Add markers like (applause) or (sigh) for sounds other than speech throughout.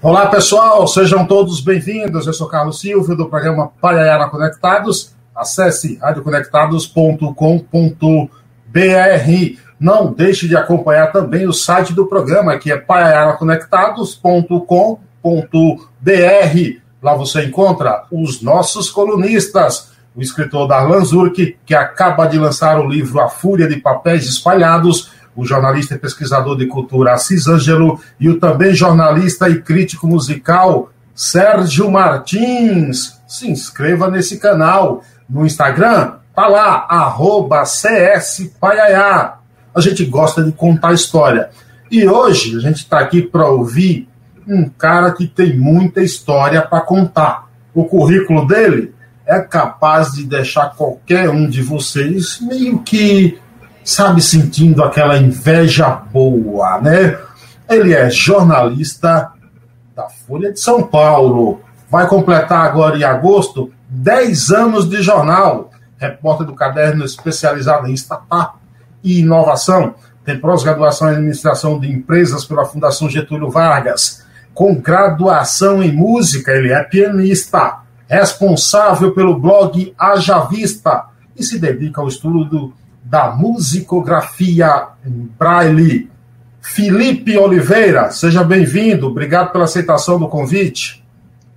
Olá pessoal, sejam todos bem-vindos. Eu sou Carlos Silva do programa Paiaiara Conectados. Acesse radioconectados.com.br. Não deixe de acompanhar também o site do programa, que é paiaiaraconectados.com.br. Lá você encontra os nossos colunistas, o escritor Darlan Zurk, que acaba de lançar o livro A Fúria de Papéis Espalhados, o jornalista e pesquisador de cultura Assis Ângelo e o também jornalista e crítico musical Sérgio Martins. Se inscreva nesse canal. No Instagram, tá lá, arroba CSPaiaiá. A gente gosta de contar história. E hoje a gente está aqui para ouvir um cara que tem muita história para contar. O currículo dele é capaz de deixar qualquer um de vocês meio que, sabe, sentindo aquela inveja boa, né? Ele é jornalista da Folha de São Paulo. Vai completar agora em agosto 10 anos de jornal. Repórter do caderno especializado em startup e inovação. Tem pós-graduação em administração de empresas pela Fundação Getúlio Vargas. Com graduação em música, ele é pianista responsável pelo blog Haja Vista e se dedica ao estudo da musicografia em braille. Felipe Oliveira, seja bem-vindo. Obrigado pela aceitação do convite.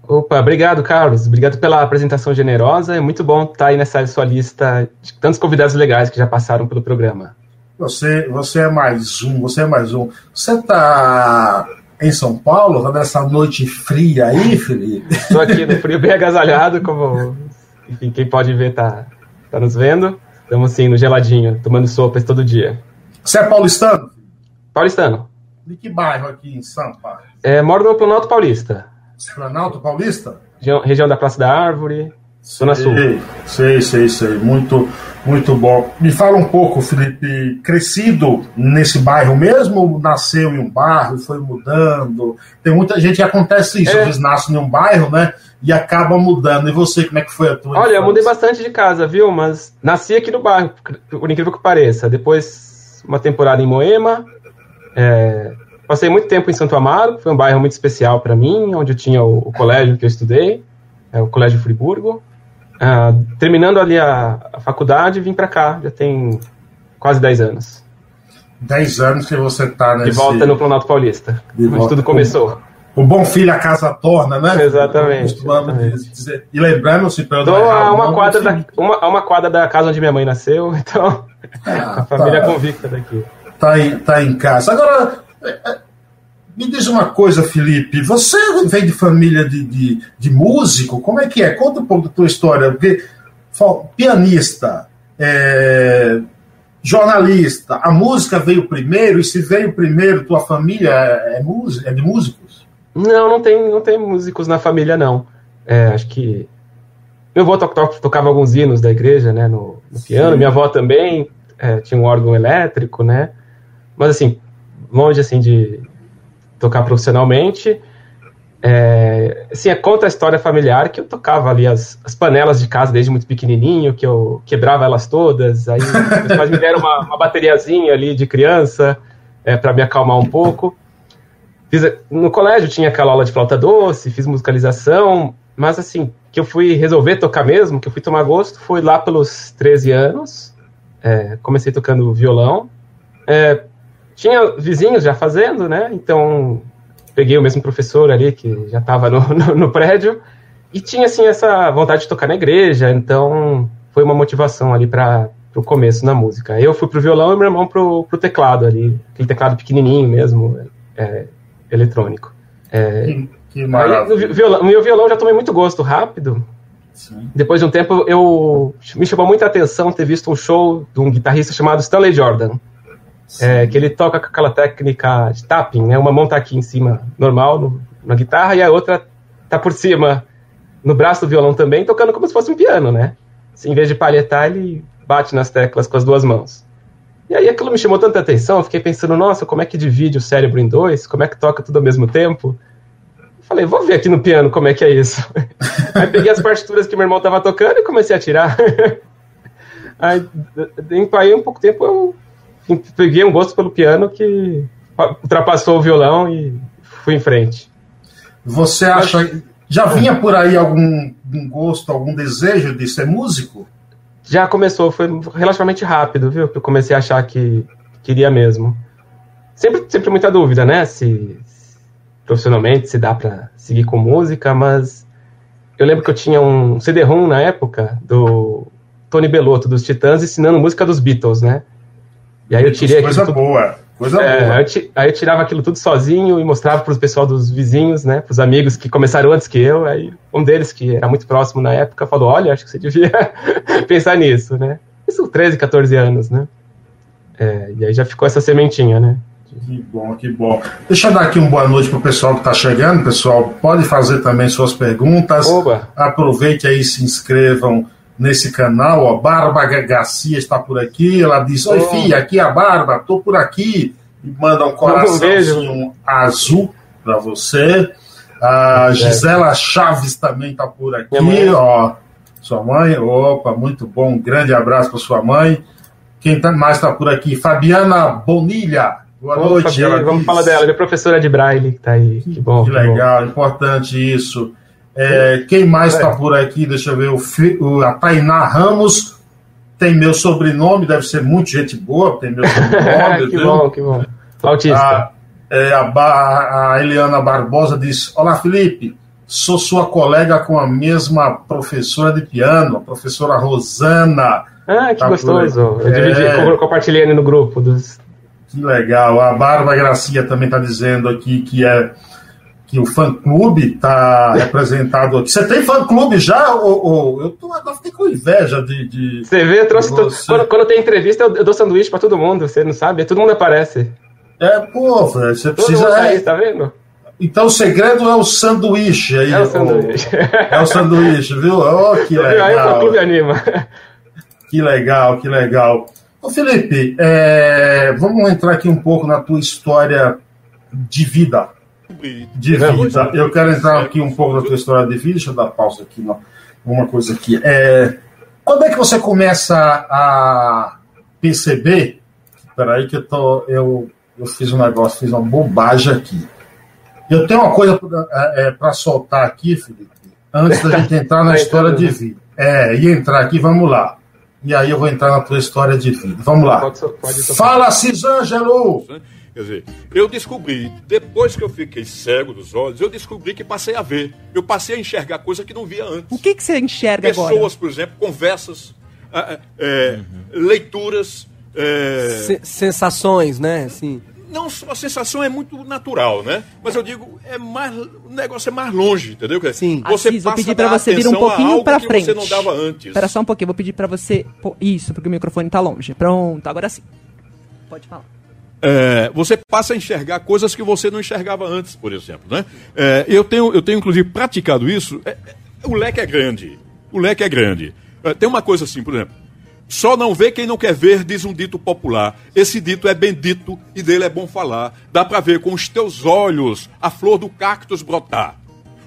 Opa, obrigado, Carlos. Obrigado pela apresentação generosa. É muito bom estar aí nessa sua lista de tantos convidados legais que já passaram pelo programa. Você, você é mais um, você é mais um. Você está em São Paulo, nessa noite fria aí, Felipe? Estou aqui no frio bem agasalhado, como enfim, quem pode ver tá, tá nos vendo. Estamos assim, no geladinho, tomando sopas todo dia. Você é paulistano? Paulistano. De que bairro aqui em Sampa? É, moro no Planalto Paulista. Planalto Paulista? Região, região da Praça da Árvore, Zona Sul. Sei, sei, sei. Muito, muito bom. Me fala um pouco, Felipe, crescido nesse bairro mesmo ou nasceu em um bairro foi mudando? Tem muita gente que acontece isso, é. eles nascem em um bairro, né? E acaba mudando. E você, como é que foi a tua? Olha, infância? eu mudei bastante de casa, viu? Mas nasci aqui no bairro, por incrível que pareça. Depois, uma temporada em Moema. É... Passei muito tempo em Santo Amaro, foi um bairro muito especial para mim, onde eu tinha o, o colégio que eu estudei, é o Colégio Friburgo. Ah, terminando ali a, a faculdade, vim para cá, já tem quase 10 anos. 10 anos que você está nesse... De volta no Planalto Paulista, de onde tudo começou. O, bom filho a casa torna, né? Exatamente. exatamente. Dizer. E lembrando-se, pelo Estou a uma, quadra da, uma, a uma quadra da casa onde minha mãe nasceu, (laughs) então ah, a família tá, convicta daqui. Tá em, tá em casa. Agora, é, é, me diz uma coisa, Felipe. Você vem de família de, de, de músico? Como é que é? Conta um pouco da tua história. Porque, pianista, é, jornalista, a música veio primeiro, e se veio primeiro, tua família é, música, é de músicos? Não, não tem, não tem músicos na família, não. É, acho que. Meu avô to to tocava alguns hinos da igreja, né, no, no piano, minha avó também é, tinha um órgão elétrico, né? Mas assim, longe assim de, tocar profissionalmente. É, assim, é, conta a história familiar que eu tocava ali as, as, panelas de casa desde muito pequenininho, que eu quebrava elas todas. Aí meus pais me deram uma, uma bateriazinha ali de criança é, para me acalmar um pouco. Fiz, no colégio tinha aquela aula de flauta doce, fiz musicalização, mas assim, que eu fui resolver tocar mesmo, que eu fui tomar gosto, foi lá pelos 13 anos. É, comecei tocando violão. É, tinha vizinhos já fazendo, né? Então peguei o mesmo professor ali que já estava no, (laughs) no, no, prédio e tinha assim essa vontade de tocar na igreja. Então foi uma motivação ali para o começo na música. Eu fui pro violão e meu irmão pro, pro teclado ali, aquele teclado pequenininho mesmo, é, eletrônico. É, que, que violão, meu violão já tomei muito gosto rápido. Sim. Depois de um tempo, eu me chamou muita atenção ter visto um show de um guitarrista chamado Stanley Jordan é, que ele toca com aquela técnica de tapping, né? Uma mão tá aqui em cima, normal, no, na guitarra, e a outra tá por cima, no braço do violão também, tocando como se fosse um piano, né? Assim, em vez de palhetar, ele bate nas teclas com as duas mãos. E aí aquilo me chamou tanta atenção, eu fiquei pensando, nossa, como é que divide o cérebro em dois? Como é que toca tudo ao mesmo tempo? Falei, vou ver aqui no piano como é que é isso. (laughs) aí peguei as partituras que meu irmão tava tocando e comecei a tirar. (laughs) aí, em um pouco tempo, eu peguei um gosto pelo piano que ultrapassou o violão e fui em frente. Você acha. Já vinha por aí algum, algum gosto, algum desejo de ser músico? Já começou, foi relativamente rápido, viu? Que eu comecei a achar que queria mesmo. Sempre, sempre muita dúvida, né? Se, profissionalmente se dá para seguir com música, mas eu lembro que eu tinha um CD-ROM na época do Tony Bellotto dos Titãs ensinando música dos Beatles, né? E aí eu tirei Coisa tudo... boa. Coisa é, boa. Aí eu tirava aquilo tudo sozinho e mostrava para os pessoal dos vizinhos, né? Para os amigos que começaram antes que eu. Aí um deles, que era muito próximo na época, falou: Olha, acho que você devia (laughs) pensar nisso, né? Isso 13, 14 anos, né? É, e aí já ficou essa sementinha, né? Que bom, que bom. Deixa eu dar aqui uma boa noite para o pessoal que está chegando. Pessoal, pode fazer também suas perguntas. Oba. Aproveite aí, se inscrevam nesse canal. Ó, Barba Garcia está por aqui. Ela diz: Oi, oh. filha, aqui é a Barba, estou por aqui. E manda um coraçãozinho azul para você. A Gisela Chaves também está por aqui. Ó, sua mãe, opa, muito bom. Um grande abraço para sua mãe. Quem tá, mais está por aqui? Fabiana Bonilha. Boa noite. vamos diz... falar dela, minha professora de Braille que está aí. Que, bom. Que, que legal, bom. importante isso. É, quem mais está por aqui? Deixa eu ver. O, a Tainá Ramos tem meu sobrenome, deve ser muito gente boa, tem meu (laughs) sobrenome. que bom, que bom. Autista. A, é, a, a Eliana Barbosa diz: Olá, Felipe. Sou sua colega com a mesma professora de piano, a professora Rosana. Ah, que tá gostoso. Eu dividi, é... compartilhei no grupo dos. Que legal. A Bárbara Gracia também está dizendo aqui que é que o fã-clube está representado aqui. Você tem fã-clube já? Ou, ou, eu tô, agora fiquei com inveja de. de você vê, eu trouxe. Você... Quando, quando tem entrevista, eu, eu dou sanduíche para todo mundo, você não sabe? Todo mundo aparece. É, pô, você precisa. Todo mundo é... tá vendo? Então o segredo é o sanduíche aí. É o sanduíche. O, é o sanduíche, viu? Oh, que legal. Aí o fã-clube anima. Que legal, que legal. Ô Felipe, é, vamos entrar aqui um pouco na tua história de vida de vida. Eu quero entrar aqui um pouco na tua história de vida. Deixa eu dar pausa aqui, uma coisa aqui. É, quando é que você começa a perceber? Espera aí que eu tô, eu, eu fiz um negócio, fiz uma bobagem aqui. Eu tenho uma coisa para é, é soltar aqui, Felipe, antes da gente entrar na (laughs) história de vida. É, e entrar aqui, vamos lá. E aí eu vou entrar na tua história de vida. Vamos lá. Pode, pode Fala, Cisângelo! Quer dizer, eu descobri, depois que eu fiquei cego dos olhos, eu descobri que passei a ver. Eu passei a enxergar coisa que não via antes. O que, que você enxerga Pessoas, agora? Pessoas, por exemplo, conversas, é, uhum. leituras. É... Sensações, né? Assim. Não, a sensação é muito natural, né? Mas eu digo, é mais, o negócio é mais longe, entendeu? Sim. Você Assis, vou pedir para você vir um pouquinho para frente. você não dava antes. Espera só um pouquinho, vou pedir para você. Isso, porque o microfone tá longe. Pronto, agora sim. Pode falar é, você passa a enxergar coisas que você não enxergava antes, por exemplo. Né? É, eu, tenho, eu tenho, inclusive, praticado isso. É, é o leque é grande. O leque é grande. É, tem uma coisa assim, por exemplo. Só não vê quem não quer ver, diz um dito popular. Esse dito é bendito e dele é bom falar. Dá para ver com os teus olhos a flor do cactus brotar.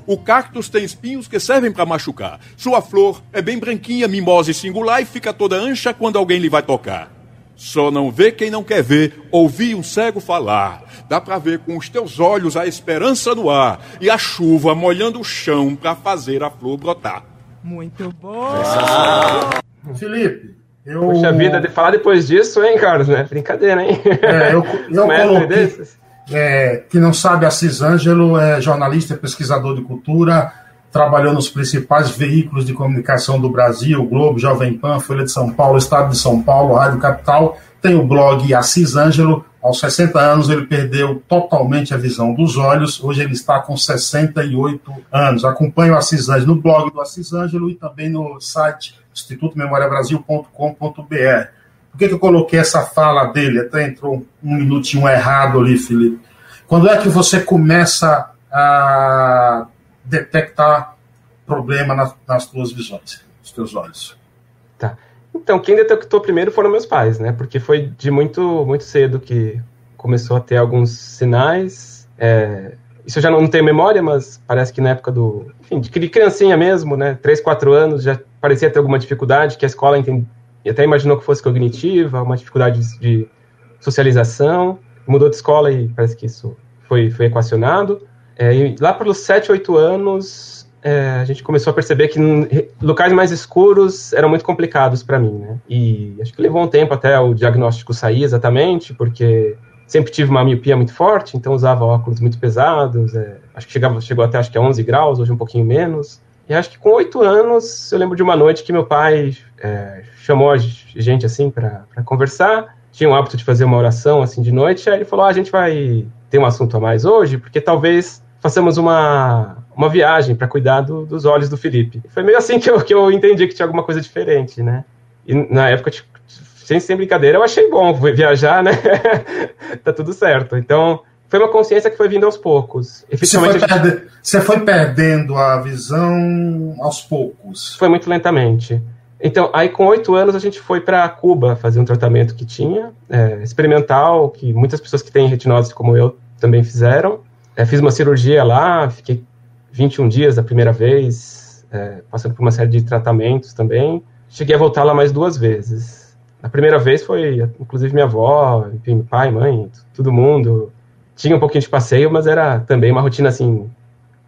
O cactus tem espinhos que servem para machucar. Sua flor é bem branquinha, mimosa e singular e fica toda ancha quando alguém lhe vai tocar. Só não vê quem não quer ver, ouvir um cego falar. Dá para ver com os teus olhos a esperança no ar e a chuva molhando o chão para fazer a flor brotar. Muito bom! Ah. Felipe, eu... Puxa vida, de falar depois disso, hein, Carlos? Né? Brincadeira, hein? É, eu, (laughs) eu coloquei, é, que não sabe, Assis Ângelo é jornalista, pesquisador de cultura, trabalhou nos principais veículos de comunicação do Brasil, Globo, Jovem Pan, Folha de São Paulo, Estado de São Paulo, Rádio Capital, tem o blog Assis Ângelo, aos 60 anos ele perdeu totalmente a visão dos olhos, hoje ele está com 68 anos. Acompanhe o Assis Ângelo no blog do Assis Ângelo e também no site institutomemoriabrasil.com.br. Por que, que eu coloquei essa fala dele? Até entrou um minutinho errado ali, Felipe. Quando é que você começa a detectar problema nas, nas tuas visões, nos teus olhos. Tá. Então, quem detectou primeiro foram meus pais, né? Porque foi de muito, muito cedo que começou a ter alguns sinais. É, isso eu já não tenho memória, mas parece que na época do. Enfim, de criancinha mesmo, né? 3, 4 anos, já parecia ter alguma dificuldade, que a escola entende, até imaginou que fosse cognitiva, uma dificuldade de socialização. Mudou de escola e parece que isso foi, foi equacionado. É, lá pelos 7, 8 anos, é, a gente começou a perceber que locais mais escuros eram muito complicados para mim, né? E acho que levou um tempo até o diagnóstico sair exatamente, porque sempre tive uma miopia muito forte, então usava óculos muito pesados, é, acho que chegava, chegou até acho que a 11 graus, hoje um pouquinho menos. E acho que com oito anos, eu lembro de uma noite que meu pai é, chamou a gente assim para conversar. Tinha o hábito de fazer uma oração assim de noite. Aí ele falou: ah, a gente vai ter um assunto a mais hoje, porque talvez façamos uma, uma viagem para cuidar do, dos olhos do Felipe. Foi meio assim que eu, que eu entendi que tinha alguma coisa diferente, né? E na época, tipo, sem, sem brincadeira, eu achei bom viajar, né? (laughs) tá tudo certo. Então, foi uma consciência que foi vindo aos poucos. Você foi, perde... Você foi, perdendo a visão aos poucos? Foi muito lentamente. Então, aí com oito anos a gente foi para Cuba fazer um tratamento que tinha, é, experimental, que muitas pessoas que têm retinose como eu também fizeram. É, fiz uma cirurgia lá, fiquei 21 dias da primeira vez, é, passando por uma série de tratamentos também. Cheguei a voltar lá mais duas vezes. A primeira vez foi, inclusive, minha avó, enfim, pai, mãe, todo mundo tinha um pouquinho de passeio, mas era também uma rotina assim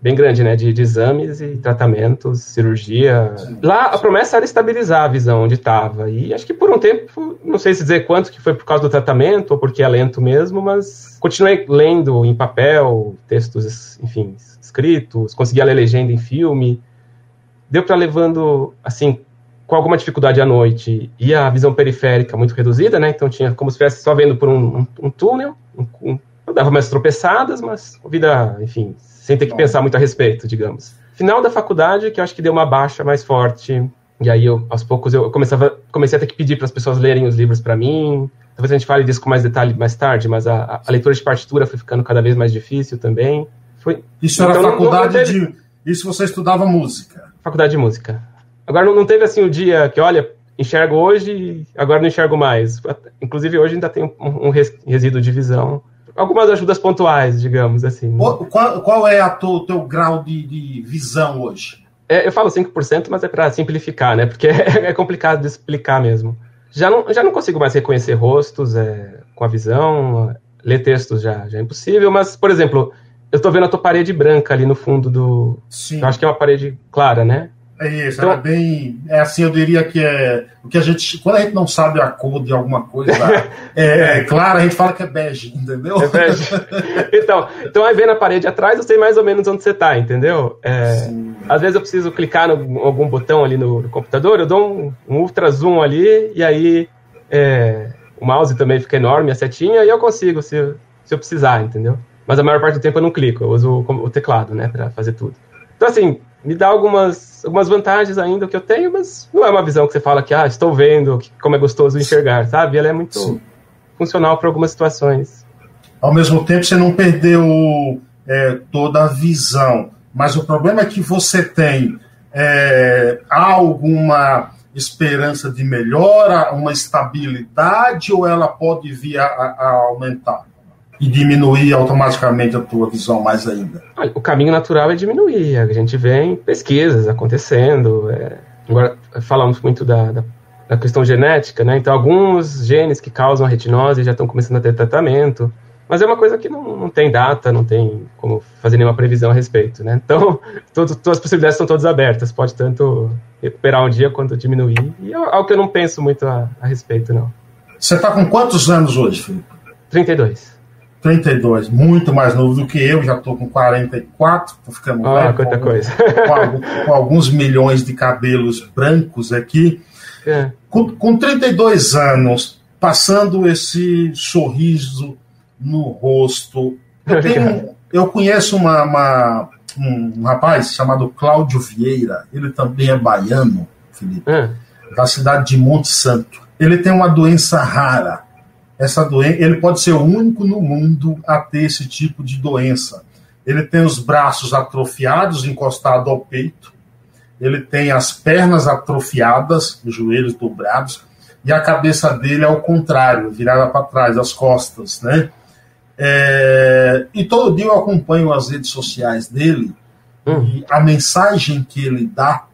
bem grande, né, de, de exames e tratamentos, cirurgia. Sim. Lá a promessa era estabilizar a visão onde estava e acho que por um tempo, não sei se dizer quanto que foi por causa do tratamento ou porque é lento mesmo, mas continuei lendo em papel textos, enfim, escritos, conseguia ler legenda em filme. Deu para levando assim com alguma dificuldade à noite e a visão periférica muito reduzida, né? Então tinha como se estivesse só vendo por um, um, um túnel, um, um dava umas tropeçadas, mas vida, enfim, sem ter que pensar muito a respeito, digamos. Final da faculdade, que eu acho que deu uma baixa mais forte. E aí, eu, aos poucos, eu começava, comecei a ter que pedir para as pessoas lerem os livros para mim. Talvez a gente fale disso com mais detalhe mais tarde, mas a, a, leitura de partitura foi ficando cada vez mais difícil também. Foi... Isso era então, faculdade não, não teve... de. Isso você estudava música? Faculdade de música. Agora, não, não teve assim o dia que, olha, enxergo hoje, agora não enxergo mais. Inclusive, hoje ainda tem um, um resíduo de visão algumas ajudas pontuais, digamos assim. Qual, qual é o teu grau de, de visão hoje? É, eu falo 5%, mas é para simplificar, né? Porque (laughs) é, complicado de explicar mesmo. Já não, já não consigo mais reconhecer rostos é, com a visão, ler textos já, já é impossível, mas, por exemplo, eu estou vendo a tua parede branca ali no fundo do. Sim. Eu acho que é uma parede clara, né? É isso, então, é bem. É assim, eu diria que é. O que a gente. Quando a gente não sabe a cor de alguma coisa, (laughs) é, é claro, a gente fala que é bege, entendeu? É bege. (laughs) Então, então aí vendo a parede atrás, eu sei mais ou menos onde você está, entendeu? É, às vezes eu preciso clicar no algum botão ali no, no computador, eu dou um, um, ultra zoom ali, e aí é, o mouse também fica enorme, a setinha, e eu consigo se, se eu precisar, entendeu? Mas a maior parte do tempo eu não clico, eu uso o, o teclado, né, para fazer tudo. Então, assim, me dá algumas, algumas vantagens ainda que eu tenho, mas não é uma visão que você fala que, ah, estou vendo como é gostoso enxergar, sabe? Ela é muito Sim. funcional para algumas situações. Ao mesmo tempo, você não perdeu é, toda a visão, mas o problema é que você tem é, alguma esperança de melhora, uma estabilidade, ou ela pode vir a, a aumentar? E diminuir automaticamente a tua visão mais ainda? O caminho natural é diminuir. A gente vê em pesquisas acontecendo. É... Agora, falamos muito da, da, da, questão genética, né? Então, alguns genes que causam a retinose já estão começando a ter tratamento. Mas é uma coisa que não, não tem data, não tem como fazer nenhuma previsão a respeito, né? Então, (laughs) todas as possibilidades estão todas abertas. Pode tanto recuperar um dia quanto diminuir. E é algo que eu não penso muito a, a respeito, não. Você está com quantos anos hoje, Felipe? 32. 32, muito mais novo do que eu, já estou com 44, estou ficando ah, velho, quanta com, coisa. Com, com, alguns milhões de cabelos brancos aqui. É. Com, com 32 anos, passando esse sorriso no rosto. Eu, tenho, eu conheço uma, uma, um rapaz chamado Cláudio Vieira, ele também é baiano, Felipe, é. da cidade de Monte Santo. Ele tem uma doença rara essa doença, ele pode ser o único no mundo a ter esse tipo de doença. Ele tem os braços atrofiados, encostados ao peito, ele tem as pernas atrofiadas, os joelhos dobrados, e a cabeça dele é ao contrário, virada para trás, as costas, né? É, e todo dia eu acompanho as redes sociais dele, hum. e a mensagem que ele dá,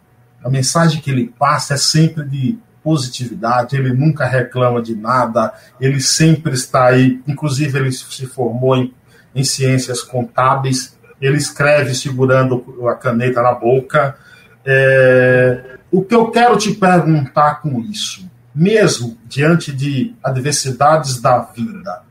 a mensagem que ele passa é sempre de positividade, ele nunca reclama de nada, ele sempre está aí, inclusive ele se formou em, em ciências contábeis, ele escreve segurando a caneta na boca. É, o que eu quero te perguntar com isso, mesmo diante de adversidades da vida,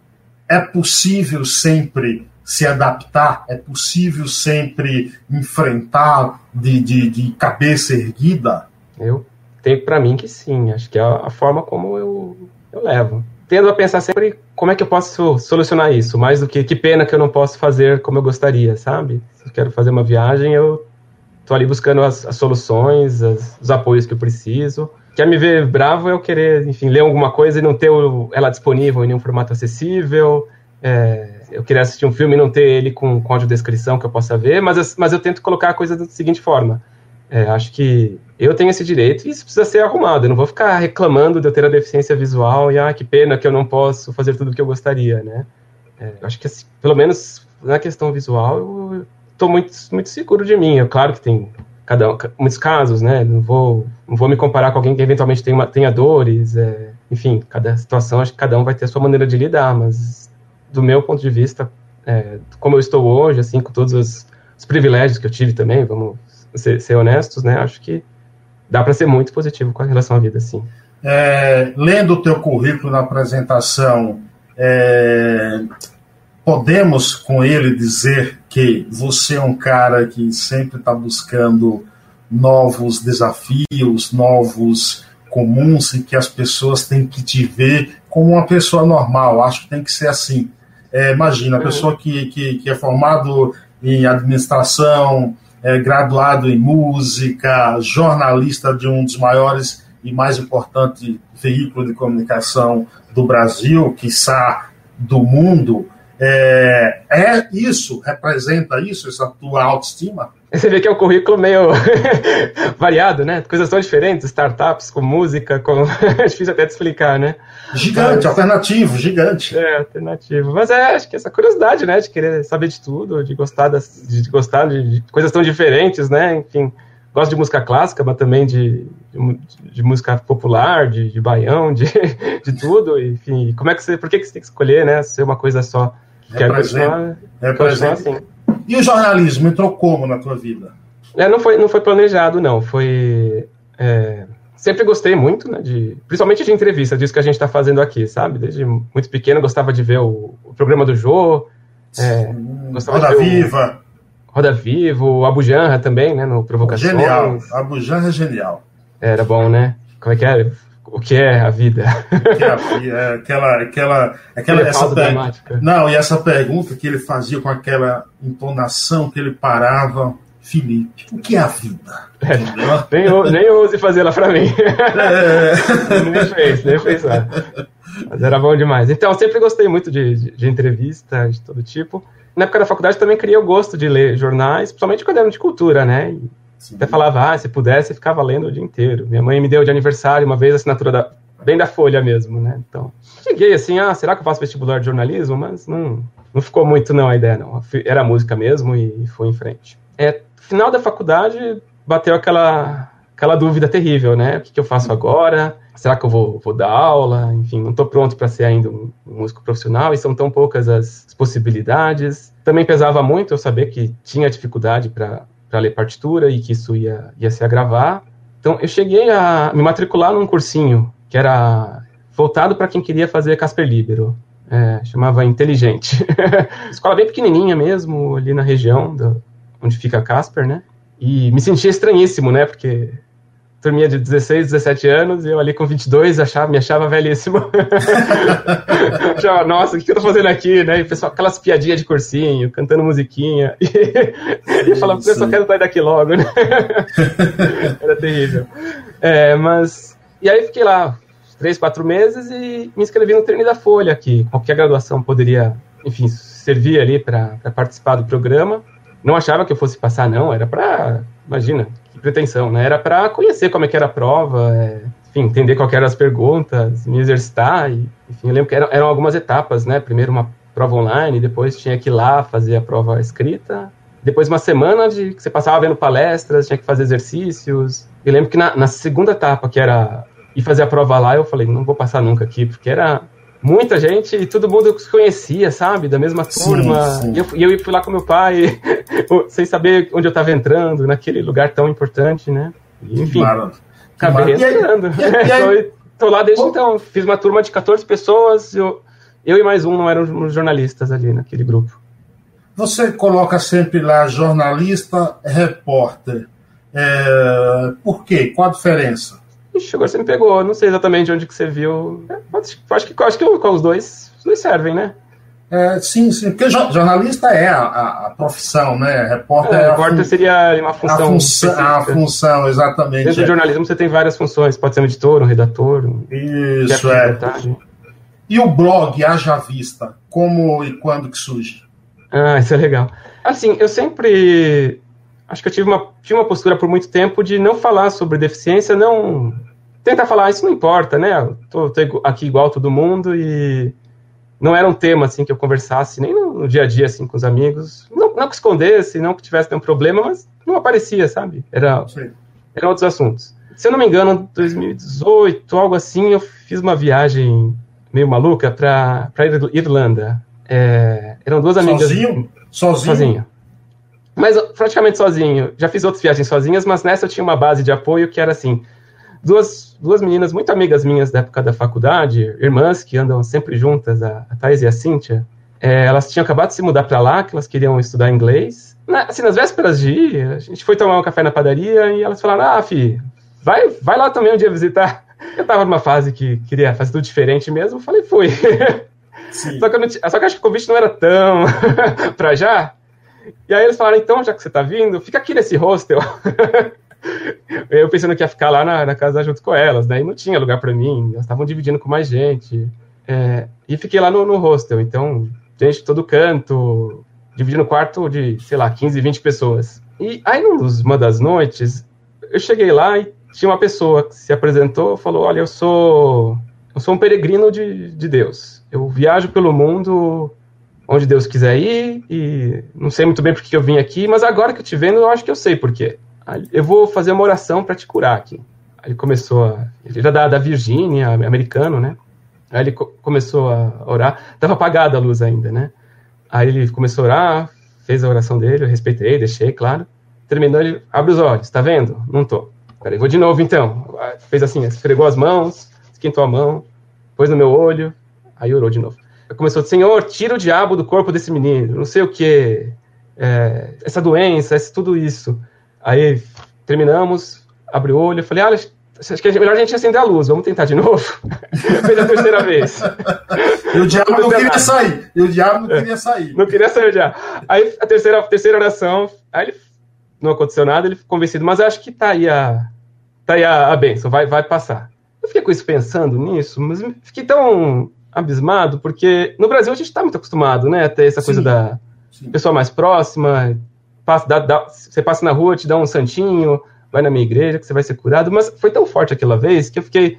é possível sempre se adaptar? É possível sempre enfrentar de, de, de cabeça erguida? Eu tenho para mim que sim. Acho que é a forma como eu, eu levo. Tendo a pensar sempre como é que eu posso solucionar isso, mais do que que pena que eu não posso fazer como eu gostaria, sabe? Se eu quero fazer uma viagem, eu tô ali buscando as, as soluções, as, os apoios que eu preciso. Quer me ver bravo é eu querer, enfim, ler alguma coisa e não ter ela disponível em nenhum formato acessível. É, eu queria assistir um filme e não ter ele com, com audiodescrição que eu possa ver, mas, mas eu tento colocar a coisa da seguinte forma. É, acho que eu tenho esse direito e isso precisa ser arrumado. Eu não vou ficar reclamando de eu ter a deficiência visual e, ah, que pena que eu não posso fazer tudo o que eu gostaria, né? É, acho que, assim, pelo menos na questão visual, eu estou muito, muito seguro de mim. É claro que tem cada muitos casos, né? Não vou, não vou me comparar com alguém que eventualmente tem uma, tenha dores. É, enfim, cada situação, acho que cada um vai ter a sua maneira de lidar, mas do meu ponto de vista, é, como eu estou hoje, assim, com todos os, os privilégios que eu tive também, vamos ser, ser honestos, né? Acho que dá para ser muito positivo com relação à vida, sim. É, lendo o teu currículo na apresentação, é, podemos com ele dizer que você é um cara que sempre está buscando novos desafios, novos comuns e que as pessoas têm que te ver como uma pessoa normal. Acho que tem que ser assim. É, imagina, a uhum. pessoa que, que, que é formado em administração, é, graduado em música, jornalista de um dos maiores e mais importantes veículos de comunicação do Brasil, quiçá do mundo, é, é isso, representa isso, essa tua autoestima? Você vê que é um currículo meio (laughs) variado, né? Coisas tão diferentes, startups com música, com... (laughs) é difícil até de explicar, né? Gigante, alternativo, gigante. É, alternativo. Mas é, acho que essa curiosidade, né? De querer saber de tudo, de gostar, das, de gostar de coisas tão diferentes, né? Enfim, gosto de música clássica, mas também de, de, de música popular, de, de baião, de, (laughs) de tudo. Enfim, como é que você, por que, que você tem que escolher, né? Ser uma coisa só. Quer continuar, continuar assim. E o jornalismo entrou como na tua vida? É, não foi, não foi planejado, não. Foi. É, sempre gostei muito, né? De, principalmente de entrevista, disso que a gente está fazendo aqui, sabe? Desde muito pequeno gostava de ver o, o programa do Jô. É, gostava Roda de ver Viva. O, Roda Viva, o Abu Janra também, né? No Provocações. Genial. Abu Janra é genial. Era bom, né? Como é que era? o que é a vida. Que é a vida, é aquela, aquela, aquela essa per... Não, e essa pergunta que ele fazia com aquela entonação que ele parava, Felipe, o que é a vida? É, nem, nem ouse fazer ela para mim. É. (laughs) nem fez, nem fez lá. Mas era bom demais. Então, eu sempre gostei muito de, de, de entrevista, de todo tipo. Na época da faculdade também queria o gosto de ler jornais, principalmente caderno de cultura, né? E Sim. Até falava, ah, se pudesse, ficava lendo o dia inteiro. Minha mãe me deu de aniversário uma vez a assinatura da, bem da Folha mesmo, né? Então, cheguei assim, ah, será que eu faço vestibular de jornalismo? Mas não, não ficou muito não a ideia, não. Era música mesmo e foi em frente. É, final da faculdade, bateu aquela, aquela dúvida terrível, né? O que, que eu faço agora? Será que eu vou, vou dar aula? Enfim, não estou pronto para ser ainda um, músico profissional e são tão poucas as possibilidades. Também pesava muito eu saber que tinha dificuldade para ler partitura e que isso ia, ia se agravar. Então, eu cheguei a me matricular num cursinho que era voltado para quem queria fazer Casper Libero. É, chamava Inteligente. (laughs) Escola bem pequenininha mesmo, ali na região do, onde fica Casper, né? E me sentia estranhíssimo, né? Porque turminha de 16, 17 anos, e eu ali com 22 achava, me achava velhíssimo. (laughs) achava, nossa, o que eu tô fazendo aqui, né? E o pessoal, aquelas piadinhas de cursinho, cantando musiquinha. (laughs) E, e falava, eu só quero sair daqui logo, né? (laughs) Era terrível. É, mas, e aí fiquei lá três, quatro meses e me inscrevi no treino da Folha, que qualquer graduação poderia, enfim, servir ali para participar do programa. Não achava que eu fosse passar, não, era para, imagina, pretensão, né? Era para conhecer como é que era a prova, é, enfim, entender qual eram as perguntas, me exercitar. E, enfim, eu lembro que eram, eram, algumas etapas, né? Primeiro uma prova online, depois tinha que ir lá fazer a prova escrita. Depois uma semana de que você passava vendo palestras, tinha que fazer exercícios. Eu lembro que na, na segunda etapa, que era ir fazer a prova lá, eu falei, não vou passar nunca aqui, porque era muita gente e todo mundo se conhecia, sabe? Da mesma turma. Sim, sim. E, eu, e eu fui lá com meu pai, (laughs) sem saber onde eu estava entrando, naquele lugar tão importante, né? E, enfim, acabei entrando. Estou (laughs) lá desde então. Fiz uma turma de 14 pessoas, eu, eu e mais um não eram jornalistas ali naquele grupo. Você coloca sempre lá jornalista, repórter. É, por quê? Qual a diferença? Ixi, agora você me pegou. Não sei exatamente onde que você viu. É, acho, que, acho que os dois, os dois servem, né? É, sim, sim. Porque jornalista é a, a, a profissão, né? Repórter, é, é repórter seria uma função. A, função, a função, exatamente. Dentro do jornalismo você tem várias funções. Pode ser um editor, um redator. Um Isso, é. E o blog Haja Vista, como e quando que surge? Ah, isso é legal. Assim, eu sempre acho que eu tive uma, tive uma postura por muito tempo de não falar sobre deficiência, não tentar falar, ah, isso não importa, né? Tô, tô, aqui igual todo mundo e não era um tema assim que eu conversasse nem no, no dia a dia assim com os amigos, não, não que escondesse, não que tivesse nenhum problema, mas não aparecia, sabe? Era eram outros assuntos. Se eu não me engano, em 2018, algo assim, eu fiz uma viagem meio maluca para para Irlanda. É, eram duas amigas. Sozinho? Sozinho. Sozinho mas praticamente sozinho. Já fiz outras viagens sozinhas, mas nessa eu tinha uma base de apoio que era assim: duas, duas meninas muito amigas minhas da época da faculdade, irmãs que andam sempre juntas, a, a Thais e a Cíntia. É, elas tinham acabado de se mudar para lá, que elas queriam estudar inglês. Na, assim, nas vésperas de ir, a gente foi tomar um café na padaria e elas falaram: Ah, fi, vai, vai lá também um dia visitar. (laughs) Eu tava numa fase que queria fazer tudo diferente mesmo, falei: Fui. (laughs) Só que, não, só que acho que o convite não era tão (laughs) para já. E aí eles falaram, então, já que você tá vindo, fica aqui nesse hostel. (laughs) eu pensando que ia ficar lá na, na, casa junto com elas, né? E não tinha lugar para mim, elas estavam dividindo com mais gente. É, e fiquei lá no, no hostel, então, gente de todo canto, dividindo quarto de, sei lá, 15, 20 pessoas. E aí, numa das noites, eu cheguei lá e tinha uma pessoa que se apresentou falou: Olha, eu sou, eu sou um peregrino de, de Deus. Eu viajo pelo mundo onde Deus quiser ir, e não sei muito bem porque eu vim aqui, mas agora que eu te vendo, eu acho que eu sei por quê. Eu vou fazer uma oração para te curar aqui. Aí ele começou a. Ele era da, da Virgínia, americano, né? Aí ele co começou a orar. Tava apagada a luz ainda, né? Aí ele começou a orar, fez a oração dele, eu respeitei, deixei, claro. Terminou, ele abre os olhos, tá vendo? Não tô. Peraí, vou de novo então. Fez assim, esfregou as mãos, esquentou a mão, pôs no meu olho, aí orou de novo começou, Senhor, tira o diabo do corpo desse menino, não sei o que, é, essa doença, esse, tudo isso. Aí terminamos, abre o olho, eu falei, ah, acho que é melhor a gente acender a luz, vamos tentar de (laughs) novo. Fez a terceira (laughs) vez. E o diabo não, não queria nada. sair. E o diabo não é, queria sair. Não queria sair o diabo. Aí a terceira, a terceira oração, aí ele, não aconteceu nada, ele ficou convencido, mas acho que tá aí a, tá aí a, a benção, vai, vai passar. Eu fiquei com isso pensando nisso, mas fiquei tão abismado, porque no Brasil a gente está muito acostumado, né? A ter essa sim, coisa da sim. pessoa mais próxima, passa, dá, dá, você passa na rua, te dá um santinho, vai na minha igreja que você vai ser curado, mas foi tão forte aquela vez que eu fiquei,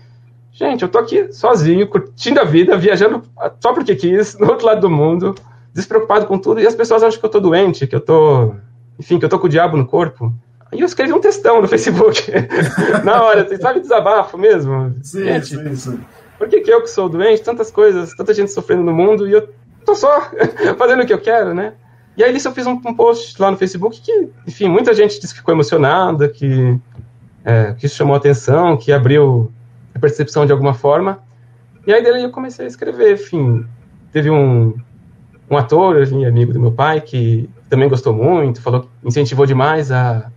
gente, eu tô aqui sozinho, curtindo a vida, viajando só porque quis, no outro lado do mundo, despreocupado com tudo, e as pessoas acham que eu tô doente, que eu tô, enfim, que eu tô com o diabo no corpo. Aí eu escrevi um textão no Facebook, (laughs) na hora, você sabe desabafo mesmo? Sim, gente, sim, sim por que, que eu que sou doente, tantas coisas, tanta gente sofrendo no mundo e eu tô só (laughs) fazendo o que eu quero, né? E aí eu fiz um, um, post lá no Facebook que, enfim, muita gente disse que ficou emocionada, que, é, que isso chamou atenção, que abriu a percepção de alguma forma. E aí dele eu comecei a escrever, enfim, teve um, um ator, enfim, amigo do meu pai, que também gostou muito, falou incentivou demais a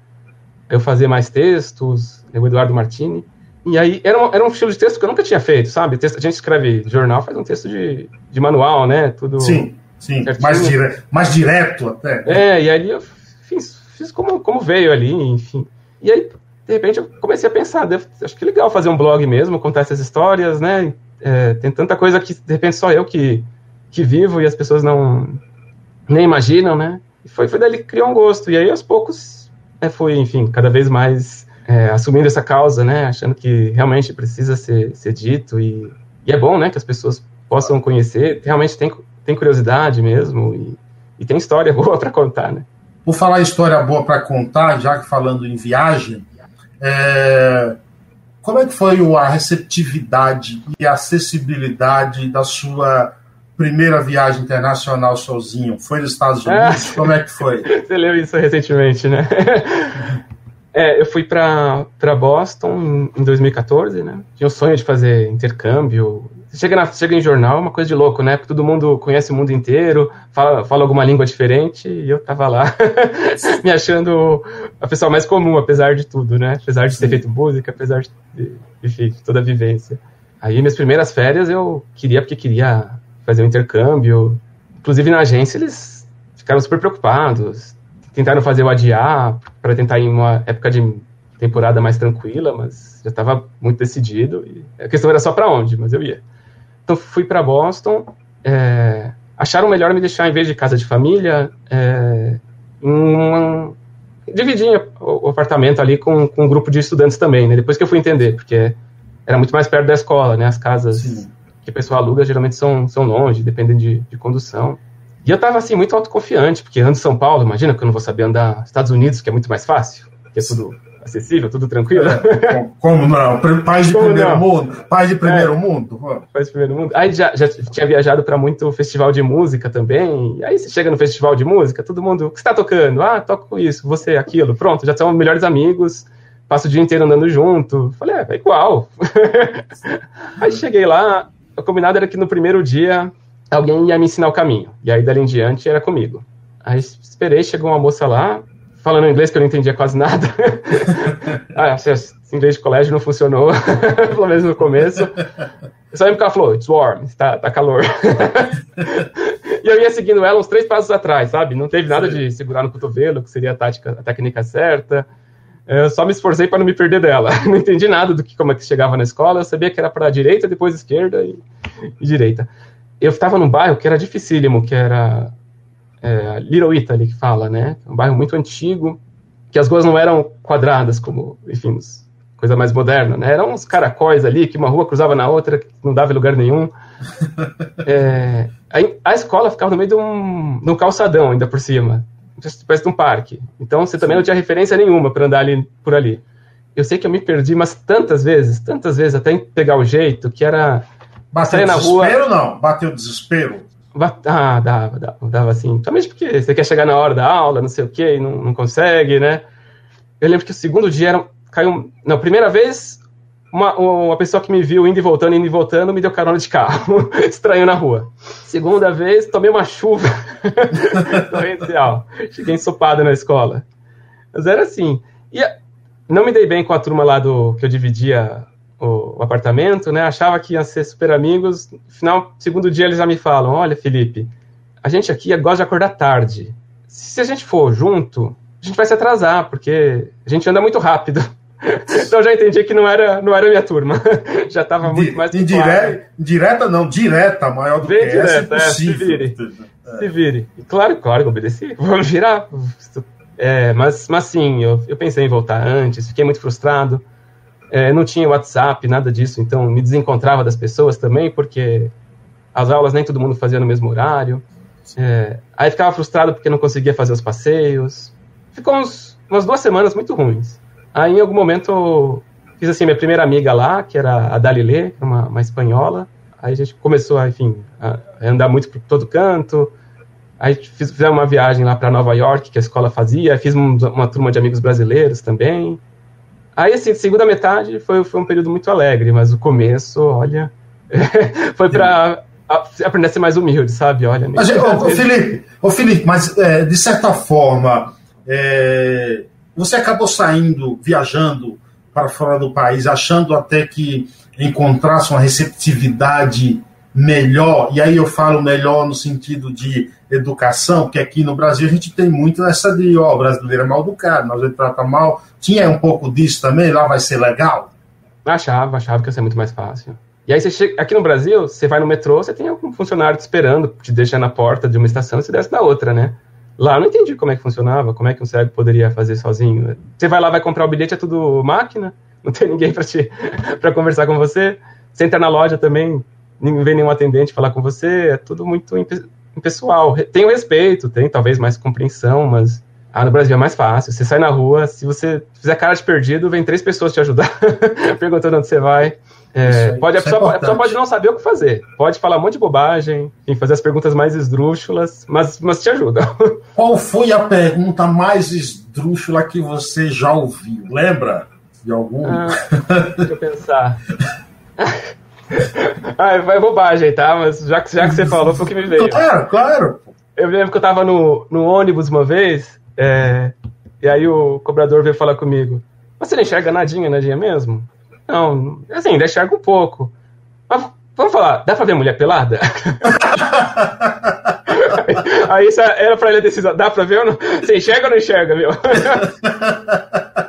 eu fazer mais textos, o Eduardo Martini. E aí, era um, era um estilo de texto que eu nunca tinha feito, sabe? Texto, a gente escreve jornal, faz um texto de, de manual, né? Tudo sim, sim. Mais, dire, mais direto até. É, e aí eu fiz, fiz como, como veio ali, enfim. E aí, de repente, eu comecei a pensar, devo, acho que é legal fazer um blog mesmo, contar essas histórias, né? É, tem tanta coisa que, de repente, só eu que, que vivo e as pessoas não nem imaginam, né? E foi, foi daí que criou um gosto. E aí, aos poucos, é, foi, enfim, cada vez mais é, assumindo essa causa, né, achando que realmente precisa ser, ser dito e, e, é bom, né, que as pessoas possam conhecer, realmente tem, tem curiosidade mesmo e, e tem história (laughs) boa para contar, né. Por falar história boa para contar, já que falando em viagem, é, como é que foi a receptividade e a acessibilidade da sua primeira viagem internacional sozinho? Foi nos Estados Unidos? É. Como é que foi? (laughs) Você leu isso recentemente, né? (laughs) É, eu fui para Boston em, em 2014, né? Tinha o sonho de fazer intercâmbio. chega, na, chega em jornal, é uma coisa de louco, né? Porque todo mundo conhece o mundo inteiro, fala, fala alguma língua diferente, e eu tava lá (laughs) me achando a pessoa mais comum, apesar de tudo, né? Apesar de Sim. ter feito música, apesar de, enfim, de toda a vivência. Aí, minhas primeiras férias, eu queria, porque queria fazer um intercâmbio. Inclusive, na agência, eles ficaram super preocupados tentaram fazer o adiar para tentar em uma época de temporada mais tranquila, mas já estava muito decidido. a questão era só para onde, mas eu ia. Então fui para Boston. É, acharam melhor me deixar em vez de casa de família, é, uma, dividir o, o, apartamento ali com, com um grupo de estudantes também, né? Depois que eu fui entender, porque era muito mais perto da escola, né? As casas Sim. que o pessoal aluga geralmente são, são longe, dependem de, de condução. E eu tava, assim, muito autoconfiante, porque ando em São Paulo, imagina que eu não vou saber andar nos Estados Unidos, que é muito mais fácil, que é tudo acessível, tudo tranquilo. É, como não? Paz de como primeiro não? mundo? Paz de primeiro é, mundo? Paz de primeiro mundo. Aí já, já tinha viajado para muito festival de música também. Aí você chega no festival de música, todo mundo, o que você tá tocando? Ah, toco isso, você aquilo. Pronto, já são melhores amigos. Passo o dia inteiro andando junto. Falei, é, é igual. (laughs) aí cheguei lá, o combinado era que no primeiro dia alguém ia me ensinar o caminho. E aí, dali em diante, era comigo. Aí esperei, chegou uma moça lá, falando inglês que eu não entendia quase nada. (laughs) ah, esse inglês de colégio não funcionou, (laughs) pelo menos no começo. Eu só lembro que ela falou, it's warm, tá, tá calor. (laughs) e eu ia seguindo ela uns três passos atrás, sabe? Não teve nada de segurar no cotovelo, que seria a tática, a técnica certa. Eu só me esforcei para não me perder dela. Não entendi nada do que como é que chegava na escola. Eu sabia que era para direita, depois esquerda e, e direita eu estava num bairro que era dificílimo, que era é, Little Italy, que fala, né? Um bairro muito antigo, que as ruas não eram quadradas, como, enfim, coisa mais moderna, né? Eram uns caracóis ali, que uma rua cruzava na outra, que não dava lugar nenhum. (laughs) É, a, a, escola ficava no meio de um, de um calçadão, ainda por cima, parece de um parque. Então você também não tinha referência nenhuma para andar ali, por ali. Eu sei que eu me perdi, mas tantas vezes, tantas vezes, até pegar o jeito, que era Bateu na desespero não? Bateu desespero? Ah, dava, dava, dava assim. Também porque você quer chegar na hora da aula, não sei o quê, e não, não consegue, né? Eu lembro que o segundo dia era, caiu. Não, primeira vez, uma, uma pessoa que me viu indo e voltando, indo e voltando, me deu carona de carro, (laughs) estranho na rua. Segunda vez, tomei uma chuva (laughs) torrencial. Cheguei ensopado na escola. Mas era assim. E não me dei bem com a turma lá do que eu dividia o, o, apartamento, né? Achava que ia ser super amigos. No final, segundo dia, eles já me falam: Olha, Felipe, a gente aqui gosta de acordar tarde. Se a gente for junto, a gente vai se atrasar, porque a gente anda muito rápido. (laughs) então já entendi que não era, não era minha turma. (laughs) já estava muito mais. Indire... Direta não, direta, maior do Bem que direta, essa. É, se vire. É. Se vire. E claro, claro que obedeci. (laughs) Vamos virar. É, mas, mas sim, eu, eu pensei em voltar antes, fiquei muito frustrado. É, não tinha WhatsApp, nada disso, então me desencontrava das pessoas também, porque as aulas nem todo mundo fazia no mesmo horário. É, aí ficava frustrado porque não conseguia fazer os passeios. Ficou uns, umas duas semanas muito ruins. Aí em algum momento fiz assim minha primeira amiga lá, que era a Dalilê, é uma, uma espanhola. Aí a gente começou a, enfim, a andar muito por todo canto. Aí fiz, fizemos uma viagem lá para Nova York, que a escola fazia. Fiz um, uma turma de amigos brasileiros também. Aí, assim, segunda metade foi, foi um período muito alegre, mas o começo, olha, (laughs) foi para aprender a ser mais humilde, sabe? Olha, mas, ô, Felipe, ô, Felipe, mas é, de certa forma, é, você acabou saindo, viajando para fora do país, achando até que encontrasse uma receptividade melhor, e aí eu falo melhor no sentido de educação, porque aqui no Brasil a gente tem muito essa de, ó, brasileiro é mal educado, nós ele trata mal. Tinha um pouco disso também, lá vai ser legal? Achava, achava que ia ser muito mais fácil. E aí você chega, aqui no Brasil, você vai no metrô, você tem algum funcionário te esperando, te deixa na porta de uma estação e você desce na outra, né? Lá eu não entendi como é que funcionava, como é que um cego poderia fazer sozinho. Você vai lá, vai comprar o bilhete, é tudo máquina, não tem ninguém para te (laughs) para conversar com você. Você entra na loja também, não vem nenhum atendente falar com você, é tudo muito pessoal. Tem o respeito, tem talvez mais compreensão, mas Ah, no Brasil é mais fácil. Você sai na rua, se você fizer cara de perdido, vem três pessoas te ajudar, (laughs) perguntando onde você vai. É, aí, pode, a, é pessoa, a pessoa pode não saber o que fazer. Pode falar um monte de bobagem, enfim, fazer as perguntas mais esdrúxulas, mas, mas te ajuda. (laughs) Qual foi a pergunta mais esdrúxula que você já ouviu? Lembra de algum? Ah, deixa eu pensar. (laughs) (laughs) ah, vai bobagem, tá? Mas já que, já que você falou, foi o que me veio. Claro, claro. Eu lembro que eu tava no, no ônibus uma vez, é, e aí o cobrador veio falar comigo. Você não enxerga nadinha, nadinha mesmo? Não, assim, ainda enxerga um pouco. Mas vamos falar, dá pra ver mulher pelada? (laughs) aí isso era pra ele a decisão, dá pra ver ou não? Você enxerga ou não enxerga, meu? (laughs)